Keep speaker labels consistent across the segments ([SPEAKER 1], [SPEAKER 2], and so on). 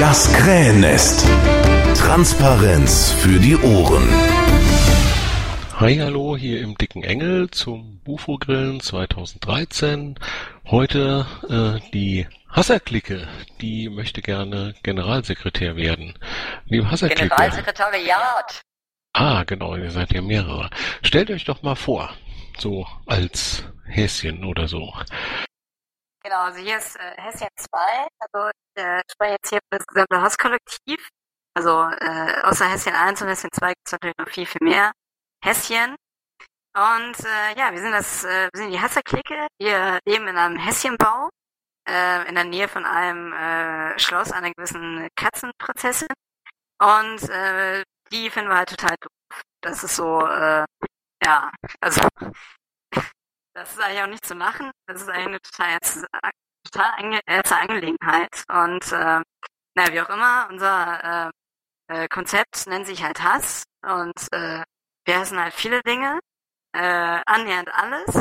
[SPEAKER 1] Das Krähennest. Transparenz für die Ohren.
[SPEAKER 2] Hi, hallo, hier im Dicken Engel zum Bufo-Grillen 2013. Heute äh, die Hasserklicke, die möchte gerne Generalsekretär werden. Liebe Hasserklicke.
[SPEAKER 3] Generalsekretariat.
[SPEAKER 2] Ah, genau, ihr seid ja mehrere. Stellt euch doch mal vor, so als Häschen oder so.
[SPEAKER 3] Genau, also hier ist äh, Häschen 2, also ich äh, spreche jetzt hier für das gesamte Hasskollektiv. Also äh, außer Häschen 1 und Häschen 2 gibt es natürlich noch viel, viel mehr Häschen. Und äh, ja, wir sind das, äh, wir sind die Hasserklicke. Wir leben in einem Häschenbau, äh, in der Nähe von einem äh, Schloss einer gewissen Katzenprinzessin. Und äh, die finden wir halt total doof. Das ist so, äh, ja, also das ist eigentlich auch nicht zu machen. Das ist eigentlich eine total total ernste Angelegenheit. Und äh, naja, wie auch immer, unser äh, äh, Konzept nennt sich halt Hass. Und äh, wir hassen halt viele Dinge, äh, annähernd alles.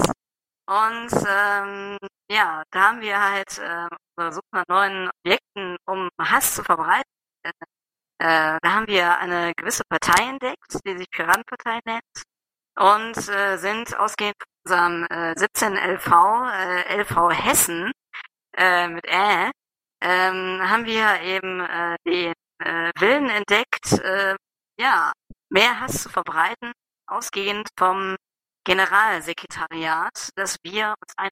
[SPEAKER 3] Und ähm, ja, da haben wir halt äh, unsere super neuen Objekten, um Hass zu verbreiten. Äh, äh, da haben wir eine gewisse Partei entdeckt, die sich Piratenpartei nennt und äh, sind ausgehend von unserem äh, 17 LV, äh, LV Hessen äh, mit Ä, ähm, haben wir eben äh, den äh, Willen entdeckt, äh, ja, mehr Hass zu verbreiten, ausgehend vom Generalsekretariat, dass wir uns ein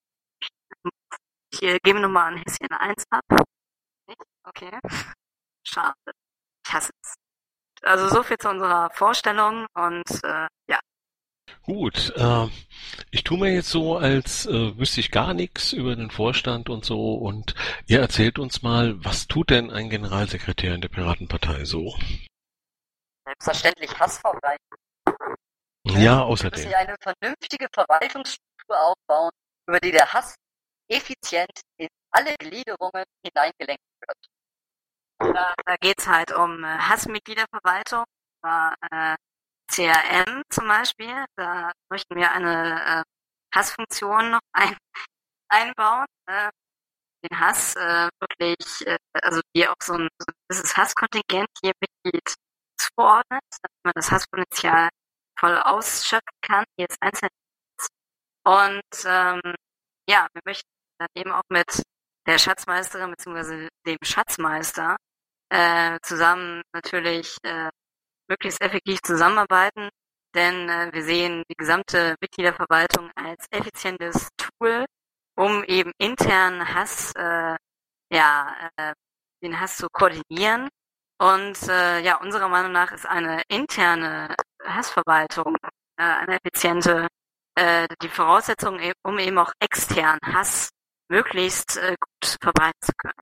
[SPEAKER 3] ich äh, gebe nochmal an Häschen 1 ab. Nicht? Okay. Schade. Ich hasse es. Also so viel zu unserer Vorstellung und äh, ja.
[SPEAKER 2] Gut, äh, ich tue mir jetzt so, als äh, wüsste ich gar nichts über den Vorstand und so und ihr erzählt uns mal, was tut denn ein Generalsekretär in der Piratenpartei so?
[SPEAKER 3] Selbstverständlich Hass verbreiten.
[SPEAKER 2] Ja, außerdem.
[SPEAKER 3] Wir müssen eine vernünftige Verwaltungsstruktur aufbauen, über die der Hass effizient in alle Gliederungen hineingelenkt wird. Da, da geht's halt um äh, Hassmitgliederverwaltung, äh, CRM zum Beispiel. Da möchten wir eine äh, Hassfunktion noch ein, einbauen. Äh, den Hass äh, wirklich, äh, also die auch so ein, so ein gewisses Hasskontingent hier Mitglied zuordnet, damit man das Hasspotenzial voll ausschöpfen kann, jedes einzelne. Und ähm, ja, wir möchten dann eben auch mit der Schatzmeisterin bzw. dem Schatzmeister äh, zusammen natürlich äh, möglichst effektiv zusammenarbeiten, denn äh, wir sehen die gesamte Mitgliederverwaltung als effizientes Tool, um eben intern Hass, äh, ja, äh, den Hass zu koordinieren. Und äh, ja, unserer Meinung nach ist eine interne Hassverwaltung äh, eine effiziente äh, die Voraussetzung, e-, um eben auch extern Hass möglichst äh, gut verbreiten zu können.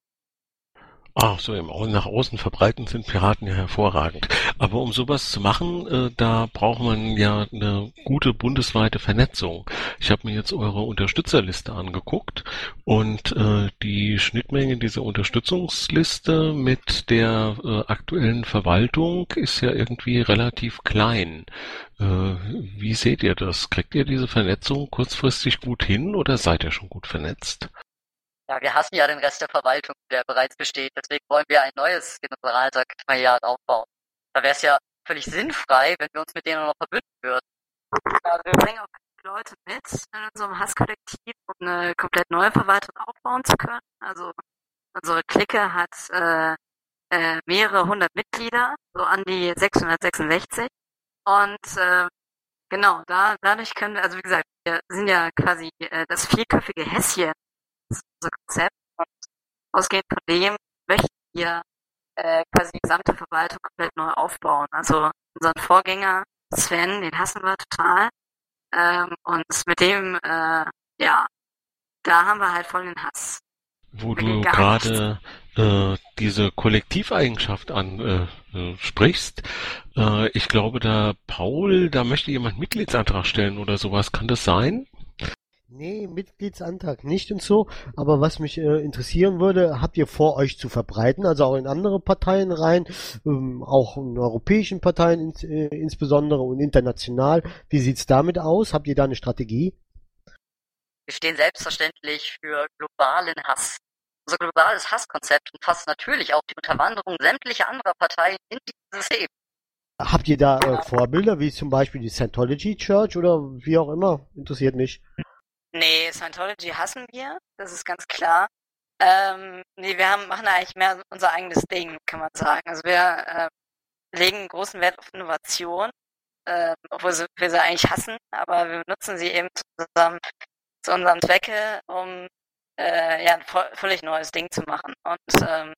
[SPEAKER 2] Ach so, im nach außen verbreiten sind Piraten ja hervorragend. Aber um sowas zu machen, äh, da braucht man ja eine gute bundesweite Vernetzung. Ich habe mir jetzt eure Unterstützerliste angeguckt und äh, die Schnittmenge dieser Unterstützungsliste mit der äh, aktuellen Verwaltung ist ja irgendwie relativ klein. Äh, wie seht ihr das? Kriegt ihr diese Vernetzung kurzfristig gut hin oder seid ihr schon gut vernetzt?
[SPEAKER 3] Ja, wir hassen ja den Rest der Verwaltung, der bereits besteht. Deswegen wollen wir ein neues Generalsekretariat aufbauen. Da wäre es ja völlig sinnfrei, wenn wir uns mit denen noch verbünden würden. Ja, wir bringen auch Leute mit in unserem Hasskollektiv, um eine komplett neue Verwaltung aufbauen zu können. Also unsere Clique hat äh, äh, mehrere hundert Mitglieder, so an die 666. Und äh, genau, da, dadurch können wir, also wie gesagt, wir sind ja quasi äh, das vierköpfige Häschen unser Konzept und ausgehend von dem möchten wir äh, quasi die gesamte Verwaltung komplett neu aufbauen. Also unseren Vorgänger Sven, den hassen wir total. Ähm, und mit dem, äh, ja, da haben wir halt voll den Hass.
[SPEAKER 2] Wo du gerade äh, diese Kollektiveigenschaft ansprichst, äh, äh, ich glaube, da Paul, da möchte jemand Mitgliedsantrag stellen oder sowas. Kann das sein?
[SPEAKER 4] Nee, Mitgliedsantrag nicht und so. Aber was mich äh, interessieren würde, habt ihr vor, euch zu verbreiten, also auch in andere Parteien rein, ähm, auch in europäischen Parteien ins, äh, insbesondere und international. Wie sieht's damit aus? Habt ihr da eine Strategie?
[SPEAKER 3] Wir stehen selbstverständlich für globalen Hass. Unser globales Hasskonzept umfasst natürlich auch die Unterwanderung sämtlicher anderer Parteien in dieses System.
[SPEAKER 4] Habt ihr da äh, Vorbilder, wie zum Beispiel die Scientology Church oder wie auch immer? Interessiert mich.
[SPEAKER 3] Nee, Scientology hassen wir, das ist ganz klar. Ähm, nee, wir haben, machen eigentlich mehr unser eigenes Ding, kann man sagen. Also wir äh, legen großen Wert auf Innovation, äh, obwohl wir sie eigentlich hassen, aber wir nutzen sie eben zusammen zu unserem Zwecke, um äh, ja, ein völlig neues Ding zu machen. Und ähm,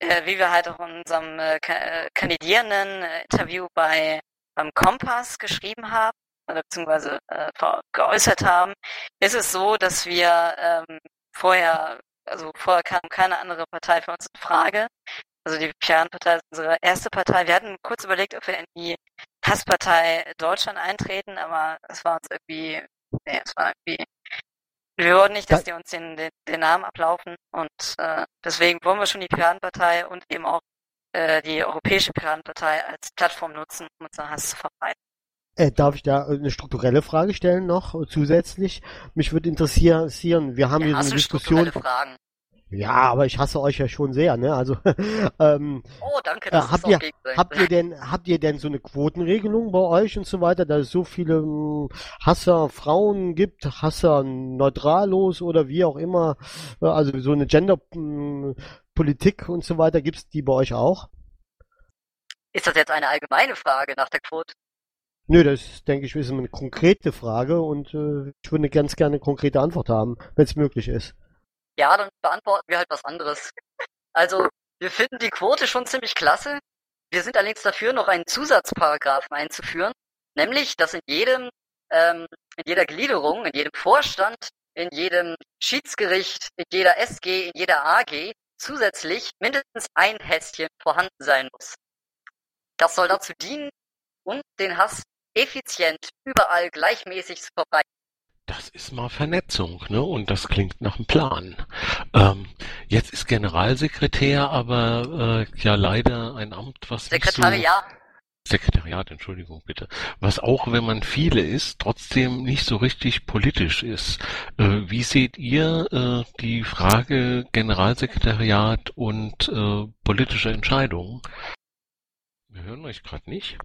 [SPEAKER 3] äh, wie wir halt auch in unserem äh, äh Kandidierenden-Interview äh, bei beim Kompass geschrieben haben, beziehungsweise äh, geäußert haben, ist es so, dass wir ähm, vorher, also vorher kam keine andere Partei für uns in Frage. Also die Piratenpartei ist unsere erste Partei. Wir hatten kurz überlegt, ob wir in die Hasspartei Deutschland eintreten, aber es war uns irgendwie, nee, es war irgendwie wir wollen nicht, dass die uns den, den, den Namen ablaufen und äh, deswegen wollen wir schon die Piratenpartei und eben auch äh, die Europäische Piratenpartei als Plattform nutzen, um unseren Hass zu verbreiten.
[SPEAKER 4] Äh, darf ich da eine strukturelle Frage stellen noch zusätzlich? Mich würde interessieren, wir haben ja, hier so eine Diskussion. Fragen. Ja, aber ich hasse euch ja schon sehr, ne? Also ähm,
[SPEAKER 3] Oh, danke,
[SPEAKER 4] äh, das äh, habt ihr habt ihr denn habt ihr denn so eine Quotenregelung bei euch und so weiter, dass es so viele hm, Hasser Frauen gibt, Hasser neutrallos oder wie auch immer, äh, also so eine Gender hm, Politik und so weiter, gibt's die bei euch auch?
[SPEAKER 3] Ist das jetzt eine allgemeine Frage nach der Quote?
[SPEAKER 4] Nö, das denke ich ist eine konkrete Frage und äh, ich würde ganz gerne eine konkrete Antwort haben, wenn es möglich ist.
[SPEAKER 3] Ja, dann beantworten wir halt was anderes. Also, wir finden die Quote schon ziemlich klasse. Wir sind allerdings dafür, noch einen Zusatzparagraphen einzuführen, nämlich, dass in jedem, ähm, in jeder Gliederung, in jedem Vorstand, in jedem Schiedsgericht, in jeder SG, in jeder AG zusätzlich mindestens ein Häschen vorhanden sein muss. Das soll dazu dienen, und den Hass effizient überall gleichmäßig zu verbreiten.
[SPEAKER 2] Das ist mal Vernetzung, ne? Und das klingt nach einem Plan. Ähm, jetzt ist Generalsekretär, aber äh, ja leider ein Amt, was
[SPEAKER 3] Sekretariat.
[SPEAKER 2] So, Sekretariat, Entschuldigung bitte. Was auch, wenn man viele ist, trotzdem nicht so richtig politisch ist. Äh, wie seht ihr äh, die Frage Generalsekretariat und äh, politische Entscheidungen? Wir hören euch gerade nicht.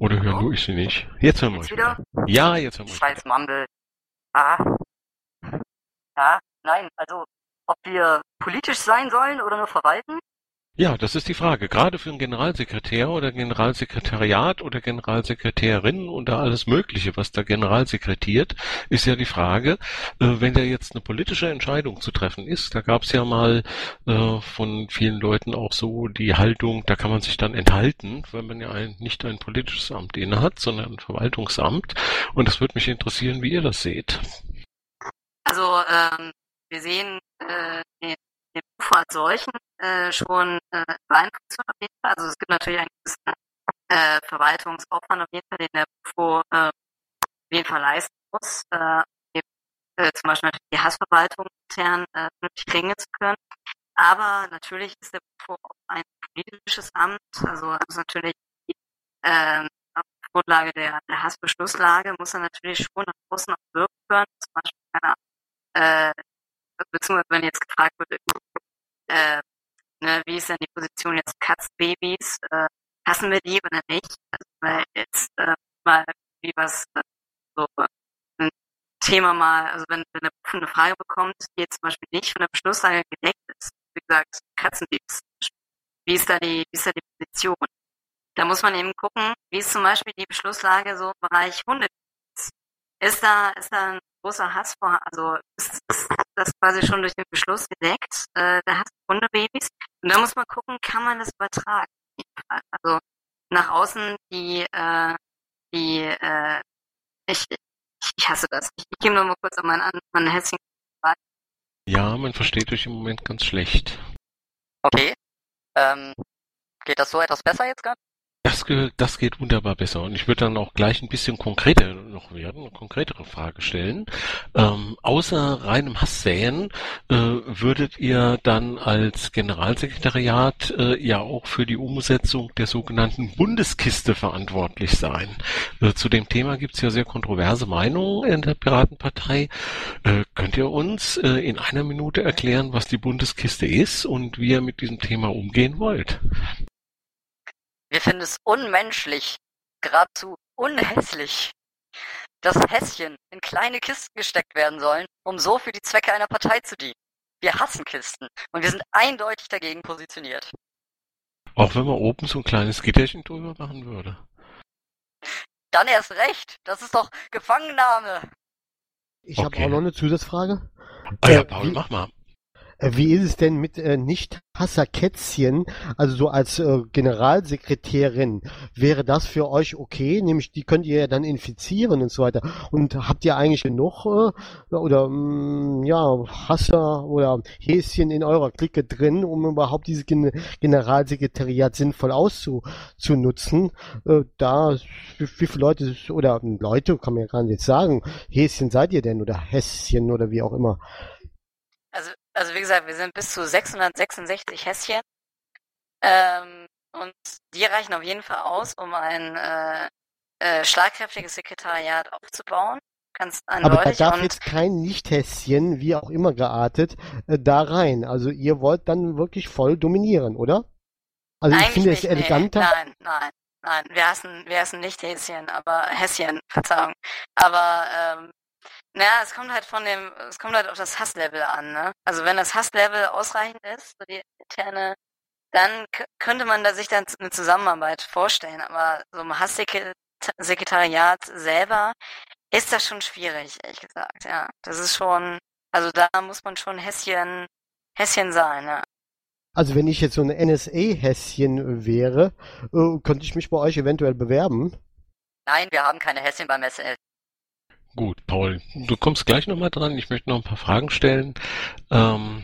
[SPEAKER 2] Oder hören nur ich sie nicht? Jetzt hören wir euch wieder. Ja, jetzt hören wir.
[SPEAKER 3] Scheiß Mumble. Ah. Ja, nein, also ob wir politisch sein sollen oder nur verwalten?
[SPEAKER 2] Ja, das ist die Frage. Gerade für einen Generalsekretär oder Generalsekretariat oder Generalsekretärin da alles Mögliche, was da generalsekretiert, ist ja die Frage, äh, wenn da jetzt eine politische Entscheidung zu treffen ist, da gab es ja mal äh, von vielen Leuten auch so die Haltung, da kann man sich dann enthalten, wenn man ja ein, nicht ein politisches Amt innehat, sondern ein Verwaltungsamt. Und das würde mich interessieren, wie ihr das seht.
[SPEAKER 3] Also ähm, wir sehen äh, Beruf als solchen äh, schon äh, beeinflussen auf jeden Fall. Also es gibt natürlich einen gewissen äh, Verwaltungsaufwand auf jeden Fall, den der Bufo äh, auf jeden Fall leisten muss, äh, äh, zum Beispiel die Hassverwaltung intern äh, regeln zu können. Aber natürlich ist der Bufo auch ein politisches Amt, also muss natürlich äh, auf Grundlage der, der Hassbeschlusslage muss er natürlich schon nach außen auch wirken können, zum Beispiel keine äh, beziehungsweise wenn jetzt gefragt wird, ist denn die Position jetzt Katzenbabys, äh, hassen wir die oder nicht? Also, weil jetzt äh, mal wie was äh, so ein Thema mal, also wenn, wenn eine, eine Frage bekommt, die jetzt zum Beispiel nicht von der Beschlusslage gedeckt ist, wie gesagt, Katzenbabys, wie ist da die, wie ist da die Position? Da muss man eben gucken, wie ist zum Beispiel die Beschlusslage so im Bereich Hunde. Ist da, ist da ein großer Hass vor, also ist, ist das quasi schon durch den Beschluss gedeckt, äh, der Hass vor Hundebabys. Und da muss man gucken, kann man das übertragen? Also nach außen die, äh, die, äh, ich, ich hasse das. Ich, ich gebe nur mal kurz an mein, an mein Häschen.
[SPEAKER 2] Ja, man versteht euch im Moment ganz schlecht.
[SPEAKER 3] Okay. Ähm, geht das so etwas besser jetzt gerade?
[SPEAKER 2] Das, das geht wunderbar besser. Und ich würde dann auch gleich ein bisschen konkreter noch werden, eine konkretere Frage stellen. Ähm, außer reinem Hasssäen äh, würdet ihr dann als Generalsekretariat äh, ja auch für die Umsetzung der sogenannten Bundeskiste verantwortlich sein. Äh, zu dem Thema gibt es ja sehr kontroverse Meinungen in der Piratenpartei. Äh, könnt ihr uns äh, in einer Minute erklären, was die Bundeskiste ist und wie ihr mit diesem Thema umgehen wollt?
[SPEAKER 3] Wir finden es unmenschlich, geradezu unhässlich, dass Häschen in kleine Kisten gesteckt werden sollen, um so für die Zwecke einer Partei zu dienen. Wir hassen Kisten und wir sind eindeutig dagegen positioniert.
[SPEAKER 2] Auch wenn man oben so ein kleines Gitterchen drüber machen würde.
[SPEAKER 3] Dann erst recht. Das ist doch Gefangennahme.
[SPEAKER 4] Ich habe
[SPEAKER 2] Okay.
[SPEAKER 4] auch noch eine Zusatzfrage.
[SPEAKER 2] Ah ja,
[SPEAKER 4] Äh,
[SPEAKER 2] Paul,
[SPEAKER 4] wie-
[SPEAKER 2] mach mal.
[SPEAKER 4] Äh, Wie ist es denn mit äh, Nicht-Hasser-Kätzchen, also so als äh, Generalsekretärin, wäre das für euch okay? Nämlich, die könnt ihr ja dann infizieren und so weiter. Und habt ihr eigentlich genug äh, oder mh, ja Hasser oder Häschen in eurer Clique drin, um überhaupt dieses Gen Generalsekretariat sinnvoll auszunutzen? Äh, da, wie, wie viele Leute oder Leute, kann man ja gar nicht sagen, Häschen seid ihr denn oder Häschen oder wie auch immer?
[SPEAKER 3] Also, also wie gesagt, wir sind bis zu 666 Häschen. Ähm, und die reichen auf jeden Fall aus, um ein äh, äh, schlagkräftiges Sekretariat aufzubauen. Ganz
[SPEAKER 4] Aber da darf jetzt kein Nichthäschen, wie auch immer geartet, äh, da rein. Also ihr wollt dann wirklich voll dominieren, oder? Also ich finde es eleganter.
[SPEAKER 3] Nee. Nein, nein, nein. Wir hassen, wir hassen nicht Häschen, aber Häschen, Verzeihung. Aber ähm, naja, es kommt halt von dem, es kommt halt auf das Hasslevel an, ne? Also wenn das Hasslevel ausreichend ist, so die interne, dann könnte man da sich dann eine Zusammenarbeit vorstellen. Aber so im Hasssekretariat selber ist das schon schwierig, ehrlich gesagt, ja. Das ist schon, also da muss man schon Häschen, Häschen sein, ja.
[SPEAKER 4] Also wenn ich jetzt so ein NSA-Häschen wäre, äh, könnte ich mich bei euch eventuell bewerben.
[SPEAKER 3] Nein, wir haben keine Häschen beim SL.
[SPEAKER 2] Gut, Paul, du kommst gleich nochmal dran. Ich möchte noch ein paar Fragen stellen, ähm,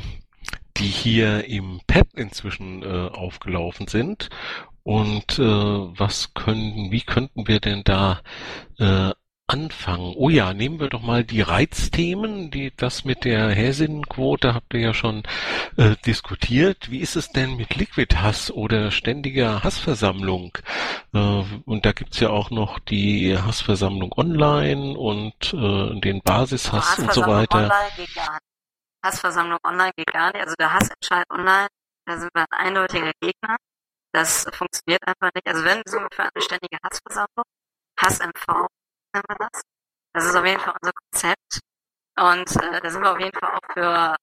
[SPEAKER 2] die hier im Pad inzwischen äh, aufgelaufen sind. Und äh, was können, wie könnten wir denn da äh, anfangen? Oh ja, nehmen wir doch mal die Reizthemen, die das mit der Häsinnenquote habt ihr ja schon äh, diskutiert. Wie ist es denn mit Liquid-Hass oder ständiger Hassversammlung? Äh, und da gibt's ja auch noch die Hassversammlung online und äh, den Basishass und so
[SPEAKER 3] Hassversammlung
[SPEAKER 2] weiter.
[SPEAKER 3] Online geht gar nicht. Hassversammlung online geht gar nicht. Also der Hassentscheid online, da sind wir ein eindeutiger Gegner. Das funktioniert einfach nicht. Also wenn sind wir für eine ständige Hassversammlung, Hass-MV nennen wir das. Das ist auf jeden Fall unser Konzept. Und äh, da sind wir auf jeden Fall auch für,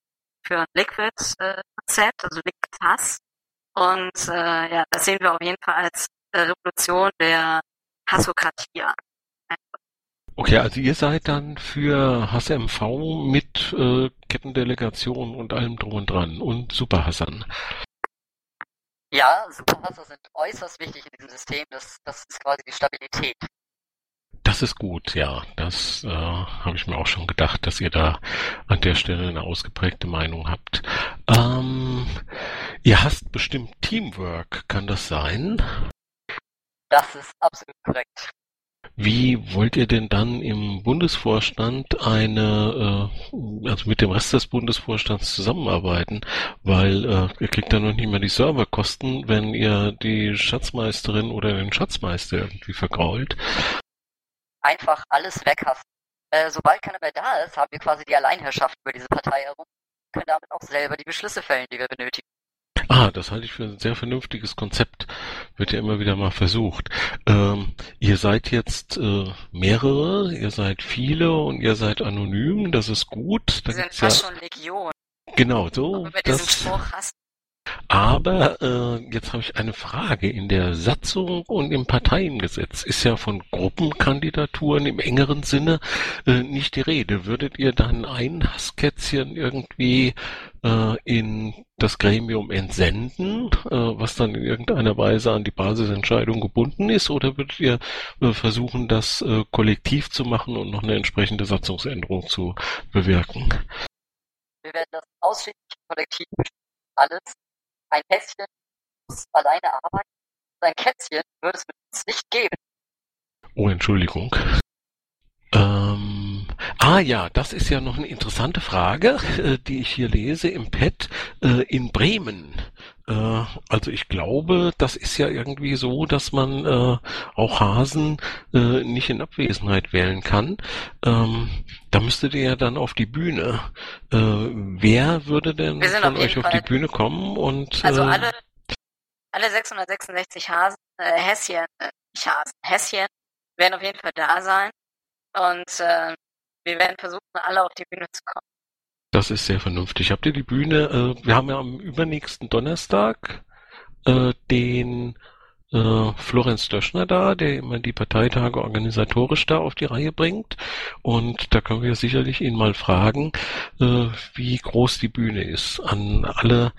[SPEAKER 3] für ein Liquid-Konzept, also Liquid-Hass. Und äh, ja, das sehen wir auf jeden Fall als äh, Revolution der Hassokratie an.
[SPEAKER 2] Okay, also ihr seid dann für Hass-MV mit äh, Kettendelegation und allem drum und dran und Superhassern.
[SPEAKER 3] Ja, Superhasser sind äußerst wichtig in diesem System. Das, das ist quasi die Stabilität.
[SPEAKER 2] Das ist gut, ja. Das äh, habe ich mir auch schon gedacht, dass ihr da an der Stelle eine ausgeprägte Meinung habt. Ähm, ihr hasst bestimmt Teamwork, kann das sein?
[SPEAKER 3] Das ist absolut korrekt.
[SPEAKER 2] Wie wollt ihr denn dann im Bundesvorstand eine, äh, also mit dem Rest des Bundesvorstands zusammenarbeiten? Weil äh, ihr kriegt dann noch nicht mehr die Serverkosten, wenn ihr die Schatzmeisterin oder den Schatzmeister irgendwie vergrault.
[SPEAKER 3] Einfach alles weghassen. Äh, sobald keiner mehr da ist, haben wir quasi die Alleinherrschaft über diese Partei herum. Können damit auch selber die Beschlüsse fällen, die wir benötigen.
[SPEAKER 2] Ah, das halte ich für ein sehr vernünftiges Konzept. Wird ja immer wieder mal versucht. Ähm, ihr seid jetzt äh, mehrere, ihr seid viele und ihr seid anonym, das ist gut. Da
[SPEAKER 3] Wir sind
[SPEAKER 2] gibt's ja,
[SPEAKER 3] fast schon Legion.
[SPEAKER 2] genau, so.
[SPEAKER 3] Aber mit diesem
[SPEAKER 2] Das,
[SPEAKER 3] Spruch hassen.
[SPEAKER 2] Aber äh, jetzt habe ich eine Frage. In der Satzung und im Parteiengesetz ist ja von Gruppenkandidaturen im engeren Sinne äh, nicht die Rede. Würdet ihr dann ein Hasskätzchen irgendwie äh, in das Gremium entsenden, äh, was dann in irgendeiner Weise an die Basisentscheidung gebunden ist, oder würdet ihr äh, versuchen, das äh, kollektiv zu machen und noch eine entsprechende Satzungsänderung zu bewirken?
[SPEAKER 3] Wir werden das ausschließlich kollektiv. Alles. Ein Häschen muss alleine arbeiten. dein Kätzchen würde es mit uns nicht geben.
[SPEAKER 2] Oh, Entschuldigung. Ähm, ah ja, das ist ja noch eine interessante Frage, äh, die ich hier lese im Pad äh, in Bremen. Äh, also ich glaube, das ist ja irgendwie so, dass man äh, auch Hasen äh, nicht in Abwesenheit wählen kann. Ähm, da müsstet ihr ja dann auf die Bühne. Äh, wer würde denn von
[SPEAKER 3] auf
[SPEAKER 2] euch auf die Bühne kommen und
[SPEAKER 3] Also
[SPEAKER 2] äh,
[SPEAKER 3] alle, alle 666 Hasen, äh, Häschen, äh, nicht Hasen, Häschen werden auf jeden Fall da sein. Und äh, wir werden versuchen, alle auf die Bühne zu kommen.
[SPEAKER 2] Das ist sehr vernünftig. Habt ihr die Bühne? Äh, wir haben ja am übernächsten Donnerstag äh, den Florenz Döschner da, der immer die Parteitage organisatorisch da auf die Reihe bringt. Und da können wir sicherlich ihn mal fragen, äh, wie groß die Bühne ist. An alle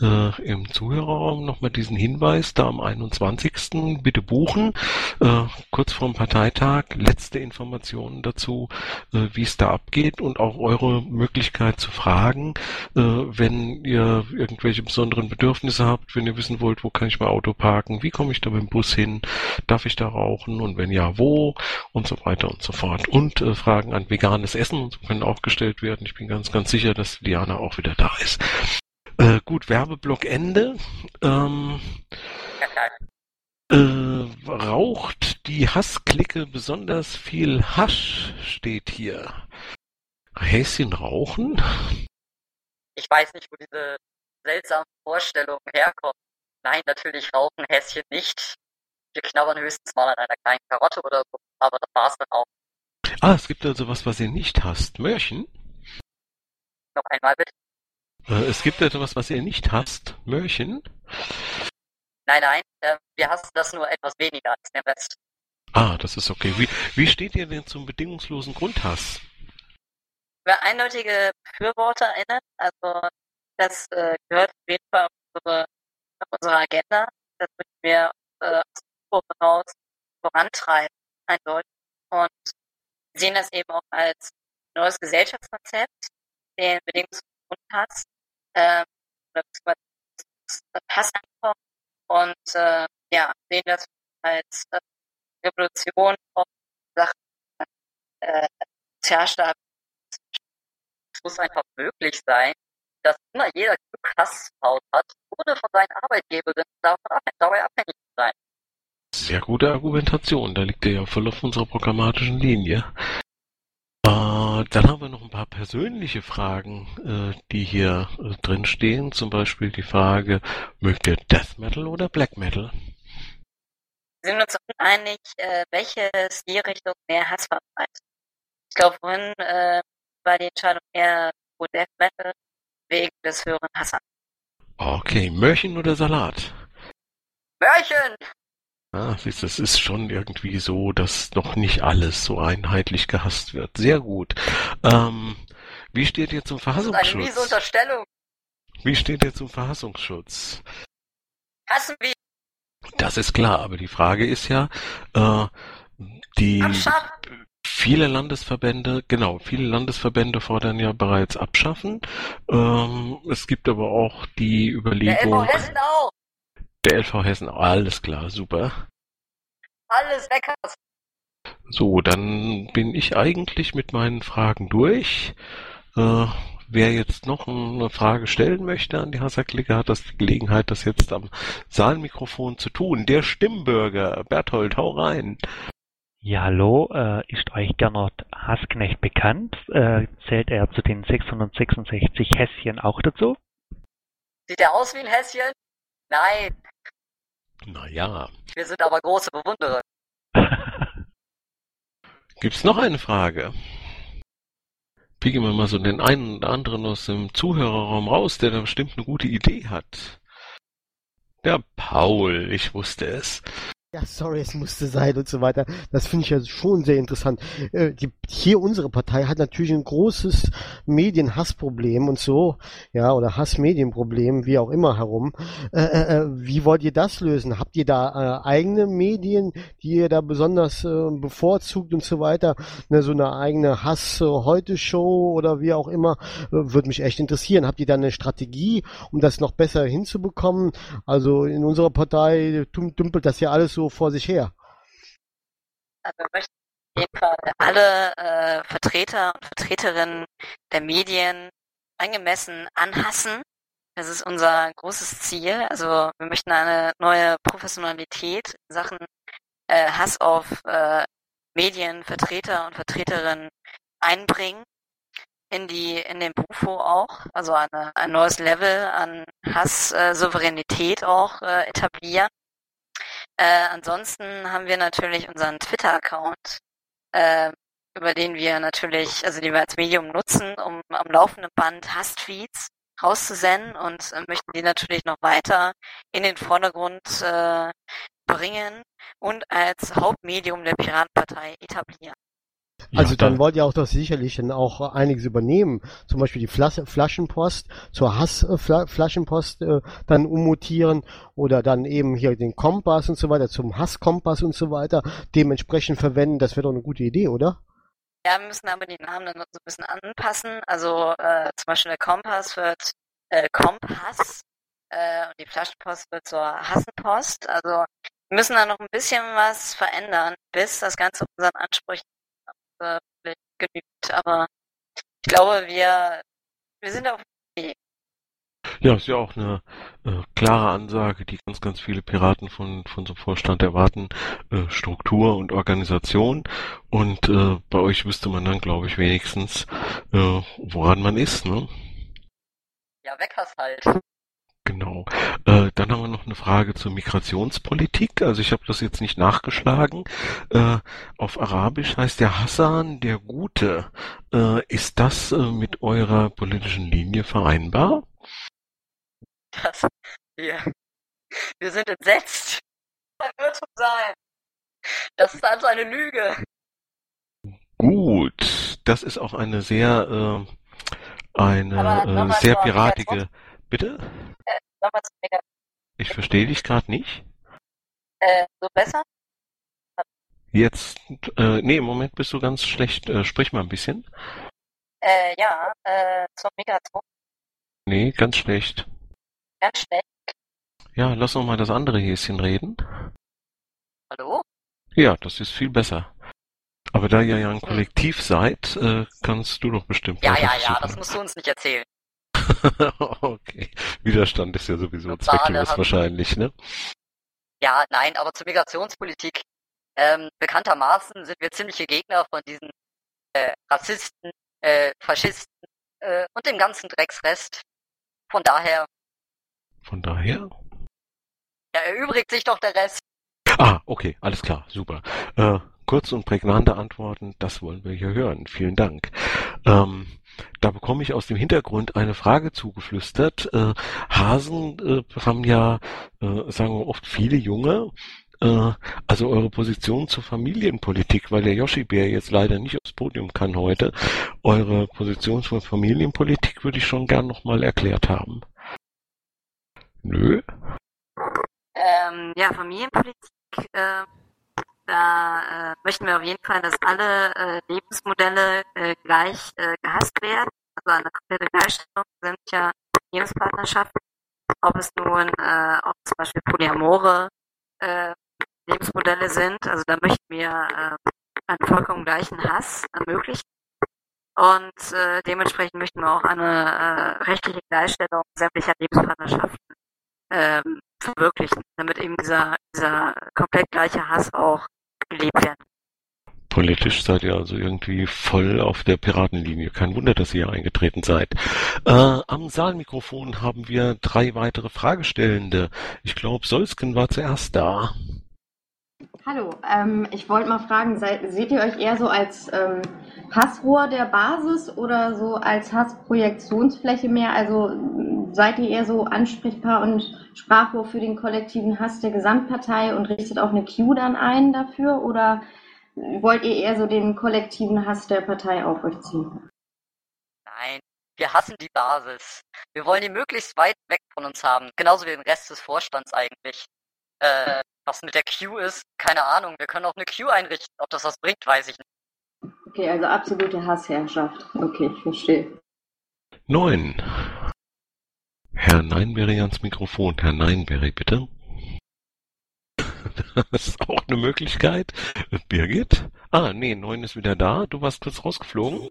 [SPEAKER 2] äh, im Zuhörerraum nochmal diesen Hinweis, da am 21. bitte buchen, äh, kurz vorm Parteitag, letzte Informationen dazu, äh, wie es da abgeht und auch eure Möglichkeit zu fragen, äh, wenn ihr irgendwelche besonderen Bedürfnisse habt, wenn ihr wissen wollt, wo kann ich mein Auto parken, wie komme ich da mit dem Bus hin, darf ich da rauchen und wenn ja, wo und so weiter und so fort. Und äh, Fragen an veganes Essen können auch gestellt werden. Ich bin ganz, ganz sicher, dass Diana auch wieder da ist. Äh, gut, Werbeblock Ende. Ähm, äh, raucht die Hassklicke besonders viel Hasch, steht hier. Häschen rauchen?
[SPEAKER 3] Ich weiß nicht, wo diese seltsamen Vorstellungen herkommen. Nein, natürlich rauchen Häschen nicht. Wir knabbern höchstens mal an einer kleinen Karotte oder so, aber das war's dann auch.
[SPEAKER 2] Ah, es gibt also was, was ihr nicht hasst. Möhrchen?
[SPEAKER 3] Noch einmal bitte.
[SPEAKER 2] Äh, es gibt etwas, was ihr nicht hasst. Möhrchen?
[SPEAKER 3] Nein, nein, äh, wir hassen das nur etwas weniger als der Rest.
[SPEAKER 2] Ah, das ist okay. Wie, wie steht ihr denn zum bedingungslosen Grundhass?
[SPEAKER 3] Wir eindeutige BefürworterInnen, also das äh, gehört auf jeden Fall auf unsere, auf unsere Agenda. Das möchten wir äh, aus Forum heraus vorantreiben, eindeutig. Und sehen das eben auch als neues Gesellschaftskonzept, den bedingungslosen Grundhass, äh, oder Hasseinkommen und äh, ja, sehen das als äh, Revolution auf Sachen äh, Sozialstaat es muss einfach möglich sein, dass immer jeder Glück Hasshaut hat, ohne von seinen Arbeitgeberinnen dabei abhängig zu sein.
[SPEAKER 2] Sehr gute Argumentation. Da liegt ihr ja voll auf unserer programmatischen Linie. Äh, dann haben wir noch ein paar persönliche Fragen, äh, die hier äh, drin stehen. Zum Beispiel die Frage, mögt ihr Death Metal oder Black Metal?
[SPEAKER 3] Wir sind uns uneinig, äh, welche Stilrichtung mehr Hass verbreitet. Ich glaube, vorhin war die Entscheidung eher pro Death Metal wegen des höheren Hasses.
[SPEAKER 2] Okay, Möhrchen oder Salat?
[SPEAKER 3] Mörchen!
[SPEAKER 2] Ah, siehst, du, es ist schon irgendwie so, dass noch nicht alles so einheitlich gehasst wird. Sehr gut. Ähm, wie steht ihr zum
[SPEAKER 3] Das ist eine miese
[SPEAKER 2] Verfassungsschutz?
[SPEAKER 3] Unterstellung.
[SPEAKER 2] Wie steht ihr zum Verfassungsschutz?
[SPEAKER 3] Hassen wir
[SPEAKER 2] Das ist klar, aber die Frage ist ja, äh, die
[SPEAKER 3] abschaffen.
[SPEAKER 2] Viele Landesverbände, genau, viele Landesverbände fordern ja bereits abschaffen. Ähm, es gibt aber auch die
[SPEAKER 3] Der
[SPEAKER 2] Überlegung,
[SPEAKER 3] LV Hessen auch.
[SPEAKER 2] der LV Hessen, alles klar, super.
[SPEAKER 3] Alles weg.
[SPEAKER 2] So, dann bin ich eigentlich mit meinen Fragen durch. Äh, wer jetzt noch eine Frage stellen möchte an die Hasserklicke, hat das die Gelegenheit, das jetzt am Saalmikrofon zu tun. Der Stimmbürger, Berthold, hau rein.
[SPEAKER 5] Ja, hallo, äh, ist euch Gernot Hassknecht bekannt? Äh, zählt er zu den 666 Häschen auch dazu?
[SPEAKER 3] Sieht er aus wie ein Häschen? Nein,
[SPEAKER 2] Naja,
[SPEAKER 3] wir sind aber große Bewunderer.
[SPEAKER 2] gibt's noch eine Frage? Picken wir mal so den einen oder anderen aus dem Zuhörerraum raus, der da bestimmt eine gute Idee hat. Der Paul, ich wusste es.
[SPEAKER 4] Ja, sorry, es musste sein und so weiter. Das finde ich ja schon sehr interessant. Äh, die, hier unsere Partei hat natürlich ein großes Medienhassproblem und so, ja, oder Hassmedienproblem, wie auch immer herum. Äh, äh, äh, wie wollt ihr das lösen? Habt ihr da äh, eigene Medien, die ihr da besonders äh, bevorzugt und so weiter? Ne, so eine eigene Hass-Heute-Show oder wie auch immer, würde mich echt interessieren. Habt ihr da eine Strategie, um das noch besser hinzubekommen? Also in unserer Partei dümpelt das ja alles so so vor sich her?
[SPEAKER 3] Also wir möchten auf jeden Fall alle äh, Vertreter und Vertreterinnen der Medien angemessen anhassen. Das ist unser großes Ziel. Also wir möchten eine neue Professionalität in Sachen äh, Hass auf äh, Medienvertreter und Vertreterinnen einbringen in die in den Bufo auch, also eine, ein neues Level an Hass-Souveränität äh, auch äh, etablieren. Äh, ansonsten haben wir natürlich unseren Twitter-Account, äh, über den wir natürlich, also den wir als Medium nutzen, um am laufenden Band Hasstweets rauszusenden und äh, möchten die natürlich noch weiter in den Vordergrund äh, bringen und als Hauptmedium der Piratenpartei etablieren.
[SPEAKER 4] Also ja, dann wollt ihr auch doch sicherlich dann auch einiges übernehmen. Zum Beispiel die Flas Flaschenpost zur Hassflaschenpost äh, äh, dann ummutieren oder dann eben hier den Kompass und so weiter zum Hasskompass und so weiter dementsprechend verwenden. Das wäre doch eine gute Idee, oder?
[SPEAKER 3] Ja, wir müssen aber die Namen dann so ein bisschen anpassen. Also äh, zum Beispiel der Kompass wird äh, Kompass äh, und die Flaschenpost wird zur Hassenpost. Also wir müssen da noch ein bisschen was verändern, bis das Ganze unseren Ansprüchen äh, genügt. Aber ich glaube, wir, wir sind auf dem Weg.
[SPEAKER 2] Ja, ist ja auch eine äh, klare Ansage, die ganz, ganz viele Piraten von, von so einem Vorstand erwarten. Äh, Struktur und Organisation. Und äh, bei euch wüsste man dann, glaube ich, wenigstens, äh, woran man ist, ne?
[SPEAKER 3] Ja, Weckers halt.
[SPEAKER 2] Genau. Äh, dann haben wir noch eine Frage zur Migrationspolitik. Also ich habe das jetzt nicht nachgeschlagen. Äh, auf Arabisch heißt der Hassan der Gute. Äh, ist das äh, mit eurer politischen Linie vereinbar?
[SPEAKER 3] Das, wir, wir sind entsetzt. Das wird so sein. Das ist also eine Lüge.
[SPEAKER 2] Gut, das ist auch eine sehr äh, eine äh, sehr piratige. Bitte? Äh, ich verstehe dich gerade nicht.
[SPEAKER 3] Äh, so besser?
[SPEAKER 2] Jetzt, äh, nee, im Moment bist du ganz schlecht. Äh, sprich mal ein bisschen.
[SPEAKER 3] Äh, ja, äh, zur Migration.
[SPEAKER 2] Nee, ganz schlecht.
[SPEAKER 3] Ganz schlecht?
[SPEAKER 2] Ja, lass noch mal das andere Häschen reden.
[SPEAKER 3] Hallo?
[SPEAKER 2] Ja, das ist viel besser. Aber da ihr ja ein Kollektiv seid, äh, kannst du doch bestimmt.
[SPEAKER 3] Ja, ja, ja, das musst du uns nicht erzählen.
[SPEAKER 2] okay. Widerstand ist ja sowieso zwecklos wahrscheinlich, ne?
[SPEAKER 3] Ja, nein, aber zur Migrationspolitik. Ähm, bekanntermaßen sind wir ziemliche Gegner von diesen äh, Rassisten, äh, Faschisten äh, und dem ganzen Drecksrest. Von daher.
[SPEAKER 2] Von daher?
[SPEAKER 3] Ja, erübrigt sich doch der Rest.
[SPEAKER 2] Ah, okay, alles klar, super. Äh, kurz und prägnante Antworten, das wollen wir hier hören. Vielen Dank. Ähm, da bekomme ich aus dem Hintergrund eine Frage zugeflüstert. Äh, Hasen äh, haben ja, äh, sagen wir oft viele Junge. Äh, also eure Position zur Familienpolitik, weil der Yoshi Bär jetzt leider nicht aufs Podium kann heute. Eure Position zur Familienpolitik würde ich schon gern nochmal erklärt haben. Nö.
[SPEAKER 3] Ähm, ja, Familienpolitik äh, äh, möchten wir auf jeden Fall, dass alle äh, Lebensmodelle äh, gleich äh, gehasst werden. Also eine komplette Gleichstellung sämtlicher Lebenspartnerschaften. Ob es nun äh, auch zum Beispiel polyamore äh, Lebensmodelle sind. Also da möchten wir äh, einen vollkommen gleichen Hass ermöglichen. Und äh, dementsprechend möchten wir auch eine äh, rechtliche Gleichstellung sämtlicher Lebenspartnerschaften äh, verwirklichen, damit eben dieser, dieser komplett gleiche Hass auch werden.
[SPEAKER 2] Politisch seid ihr also irgendwie voll auf der Piratenlinie. Kein Wunder, dass ihr eingetreten seid. Äh, am Saalmikrofon haben wir drei weitere Fragestellende. Ich glaube, Solsken war zuerst da.
[SPEAKER 6] Hallo, ähm, ich wollte mal fragen, seid, seht ihr euch eher so als ähm, Hassrohr der Basis oder so als Hassprojektionsfläche mehr? Also seid ihr eher so ansprechbar und Sprachrohr für den kollektiven Hass der Gesamtpartei und richtet auch eine Q dann ein dafür? Oder wollt ihr eher so den kollektiven Hass der Partei auf euch ziehen?
[SPEAKER 7] Nein, wir hassen die Basis. Wir wollen die möglichst weit weg von uns haben, genauso wie den Rest des Vorstands eigentlich. Äh, was mit der Q ist, keine Ahnung. Wir können auch eine Q einrichten. Ob das was bringt, weiß ich nicht.
[SPEAKER 6] Okay, also absolute Hassherrschaft. Okay, ich verstehe.
[SPEAKER 2] Neun. Herr Neinberry ans Mikrofon. Herr Neinberry, bitte. Das ist auch eine Möglichkeit. Birgit? Ah, nee, neun ist wieder da. Du warst kurz rausgeflogen.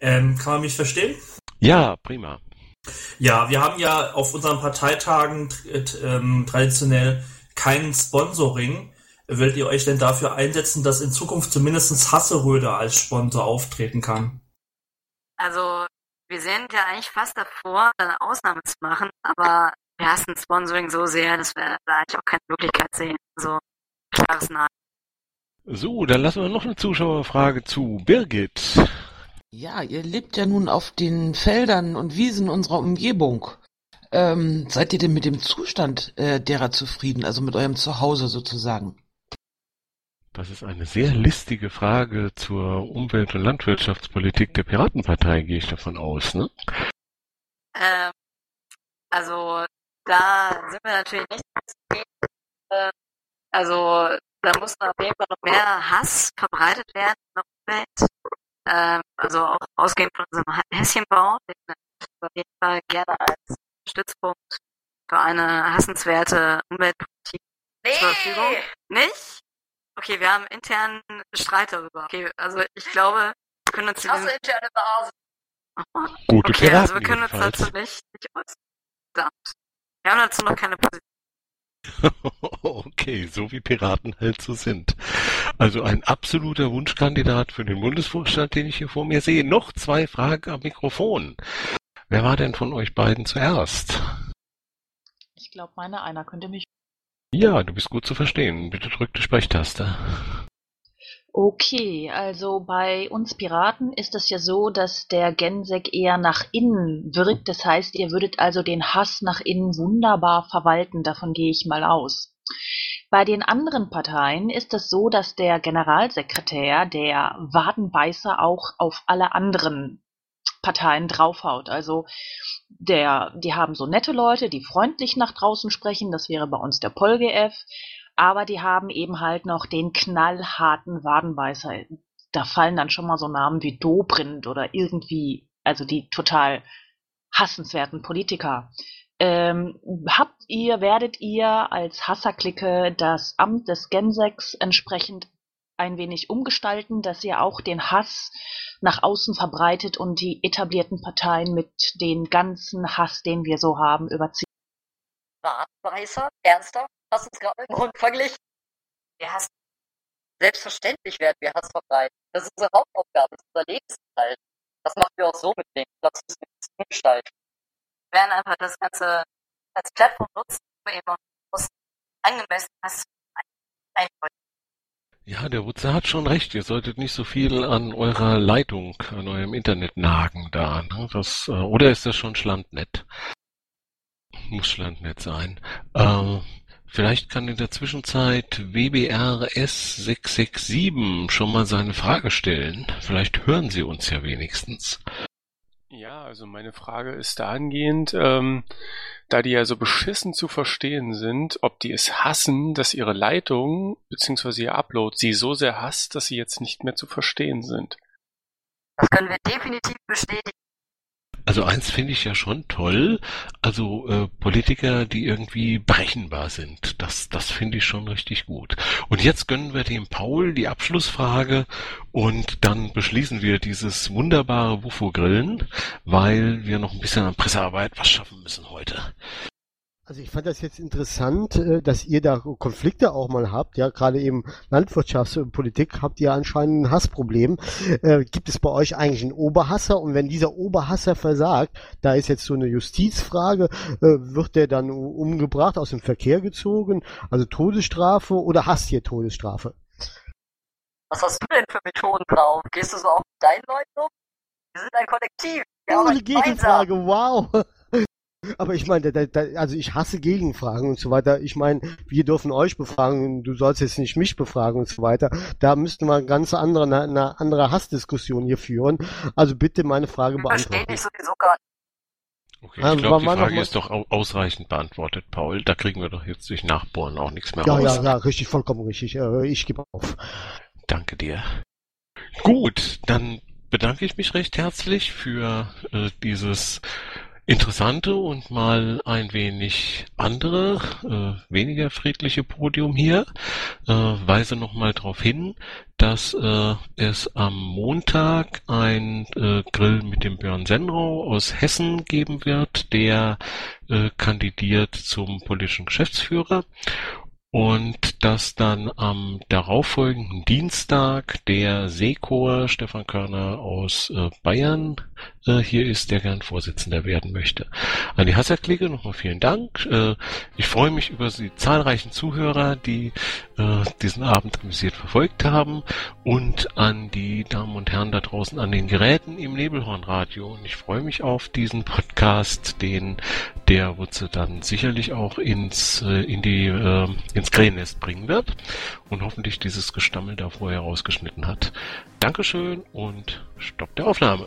[SPEAKER 8] Ähm, kann man mich verstehen?
[SPEAKER 2] Ja, prima.
[SPEAKER 8] Ja, wir haben ja auf unseren Parteitagen ähm, traditionell kein Sponsoring. Wollt ihr euch denn dafür einsetzen, dass in Zukunft zumindest Hasseröder als Sponsor auftreten kann?
[SPEAKER 3] Also, wir sind ja eigentlich fast davor, eine Ausnahme zu machen, aber wir hassen Sponsoring so sehr, dass wir da eigentlich auch keine Möglichkeit sehen. Also, klares Nein.
[SPEAKER 2] So, dann lassen wir noch eine Zuschauerfrage zu. Birgit.
[SPEAKER 9] Ja, ihr lebt ja nun auf den Feldern und Wiesen unserer Umgebung. Ähm, seid ihr denn mit dem Zustand äh, derer zufrieden, also mit eurem Zuhause sozusagen?
[SPEAKER 2] Das ist eine sehr listige Frage zur Umwelt- und Landwirtschaftspolitik der Piratenpartei, gehe ich davon aus, ne?
[SPEAKER 3] Ähm, also da sind wir natürlich nicht zufrieden. Äh, also da muss auf jeden Fall noch mehr Hass verbreitet werden in der Umwelt. Ähm, also auch ausgehend von unserem Häschenbau, den wir auf jeden Fall gerne als Stützpunkt für eine hassenswerte Umweltpolitik
[SPEAKER 7] Nee!
[SPEAKER 3] zur Verfügung. Nicht? Okay, wir haben internen Streit darüber. Okay, also ich glaube, wir können uns
[SPEAKER 7] Ich hasse interne Basis.
[SPEAKER 2] Gute
[SPEAKER 3] Okay, also wir können uns
[SPEAKER 2] jedenfalls.
[SPEAKER 3] dazu nicht, nicht äußern. Wir haben dazu noch keine Position.
[SPEAKER 2] Okay, so wie Piraten halt so sind. Also ein absoluter Wunschkandidat für den Bundesvorstand, den ich hier vor mir sehe. Noch zwei Fragen am Mikrofon. Wer war denn von euch beiden zuerst?
[SPEAKER 10] Ich glaube, meine einer könnte mich.
[SPEAKER 2] Ja, du bist gut zu verstehen. Bitte drück die Sprechtaste.
[SPEAKER 10] Okay, also bei uns Piraten ist es ja so, dass der Gensek eher nach innen wirkt. Das heißt, ihr würdet also den Hass nach innen wunderbar verwalten. Davon gehe ich mal aus. Bei den anderen Parteien ist es so, dass der Generalsekretär, der Wadenbeißer, auch auf alle anderen Parteien draufhaut. Also der, die haben so nette Leute, die freundlich nach draußen sprechen. Das wäre bei uns der PolGF. Aber die haben eben halt noch den knallharten Wadenbeißer. Da fallen dann schon mal so Namen wie Dobrindt oder irgendwie, also die total hassenswerten Politiker. Ähm, habt ihr, werdet ihr als Hasserklicke das Amt des Genseks entsprechend ein wenig umgestalten, dass ihr auch den Hass nach außen verbreitet und die etablierten Parteien mit den ganzen Hass, den wir so haben, überzieht?
[SPEAKER 7] Wartweißer? Ernsthaft? Hast du es gerade mit dem Hund verglichen? Wir hassen. Selbstverständlich werden wir Hass verbreiten. Das ist unsere Hauptaufgabe, das ist unser Lebensinhalt. Das machen wir auch so mit dem. Das müssen wir jetzt umgestalten.
[SPEAKER 3] Wir werden einfach das Ganze als Plattform nutzen, um eben aus angemessen Hass einfordern.
[SPEAKER 2] Ja, der Wutzer hat schon recht. Ihr solltet nicht so viel an eurer Leitung, an eurem Internet nagen da. Ne? Das, äh, oder ist das schon Schlandnet? Muss Schlandnet sein. Äh, vielleicht kann in der Zwischenzeit WBRS667 schon mal seine Frage stellen. Vielleicht hören Sie uns ja wenigstens.
[SPEAKER 11] Ja, also meine Frage ist dahingehend, ähm, da die ja so beschissen zu verstehen sind, ob die es hassen, dass ihre Leitung bzw. ihr Upload sie so sehr hasst, dass sie jetzt nicht mehr zu verstehen sind.
[SPEAKER 3] Das können wir definitiv bestätigen.
[SPEAKER 2] Also eins finde ich ja schon toll, also äh, Politiker, die irgendwie berechenbar sind. Das, das finde ich schon richtig gut. Und jetzt gönnen wir dem Paul die Abschlussfrage und dann beschließen wir dieses wunderbare Wufo-Grillen, weil wir noch ein bisschen an Pressearbeit was schaffen müssen heute.
[SPEAKER 4] Also ich fand das jetzt interessant, äh, dass ihr da Konflikte auch mal habt. Ja, gerade eben Landwirtschaftspolitik habt ihr anscheinend ein Hassproblem. Äh, gibt es bei euch eigentlich einen Oberhasser? Und wenn dieser Oberhasser versagt, da ist jetzt so eine Justizfrage, äh, wird der dann umgebracht, aus dem Verkehr gezogen, also Todesstrafe oder hasst ihr Todesstrafe?
[SPEAKER 7] Was hast du denn für Methoden drauf? Gehst du so auf deinen Leuten um? Wir sind ein Kollektiv. Wir
[SPEAKER 4] oh, eine Gegenfrage, wow. Aber ich meine, da, da, also ich hasse Gegenfragen und so weiter. Ich meine, wir dürfen euch befragen, du sollst jetzt nicht mich befragen und so weiter. Da müssten wir eine ganz andere, eine, eine andere Hassdiskussion hier führen. Also bitte meine Frage beantworten.
[SPEAKER 7] Verstehe ich sowieso gar nicht.
[SPEAKER 2] Okay, ich ähm, glaube, die Frage ist doch ausreichend beantwortet, Paul. Da kriegen wir doch jetzt durch Nachbohren auch nichts mehr
[SPEAKER 4] ja,
[SPEAKER 2] raus.
[SPEAKER 4] Ja, ja, richtig, vollkommen richtig. Äh, ich gebe auf.
[SPEAKER 2] Danke dir. Gut, dann bedanke ich mich recht herzlich für äh, dieses interessante und mal ein wenig andere, äh, weniger friedliche Podium hier. Äh, weise nochmal darauf hin, dass äh, es am Montag ein äh, Grill mit dem Björn Senrau aus Hessen geben wird, der äh, kandidiert zum politischen Geschäftsführer und dass dann am darauffolgenden Dienstag der Seekor Stefan Körner aus äh, Bayern äh, hier ist, der gern Vorsitzender werden möchte. An die Hasserklicke nochmal vielen Dank. Äh, ich freue mich über die zahlreichen Zuhörer, die äh, diesen Abend amüsiert verfolgt haben und an die Damen und Herren da draußen an den Geräten im Nebelhornradio. Und ich freue mich auf diesen Podcast, den der Wutze dann sicherlich auch ins, in die, ins Krähennest bringen wird und hoffentlich dieses Gestammel da vorher rausgeschnitten hat. Dankeschön und Stopp der Aufnahme.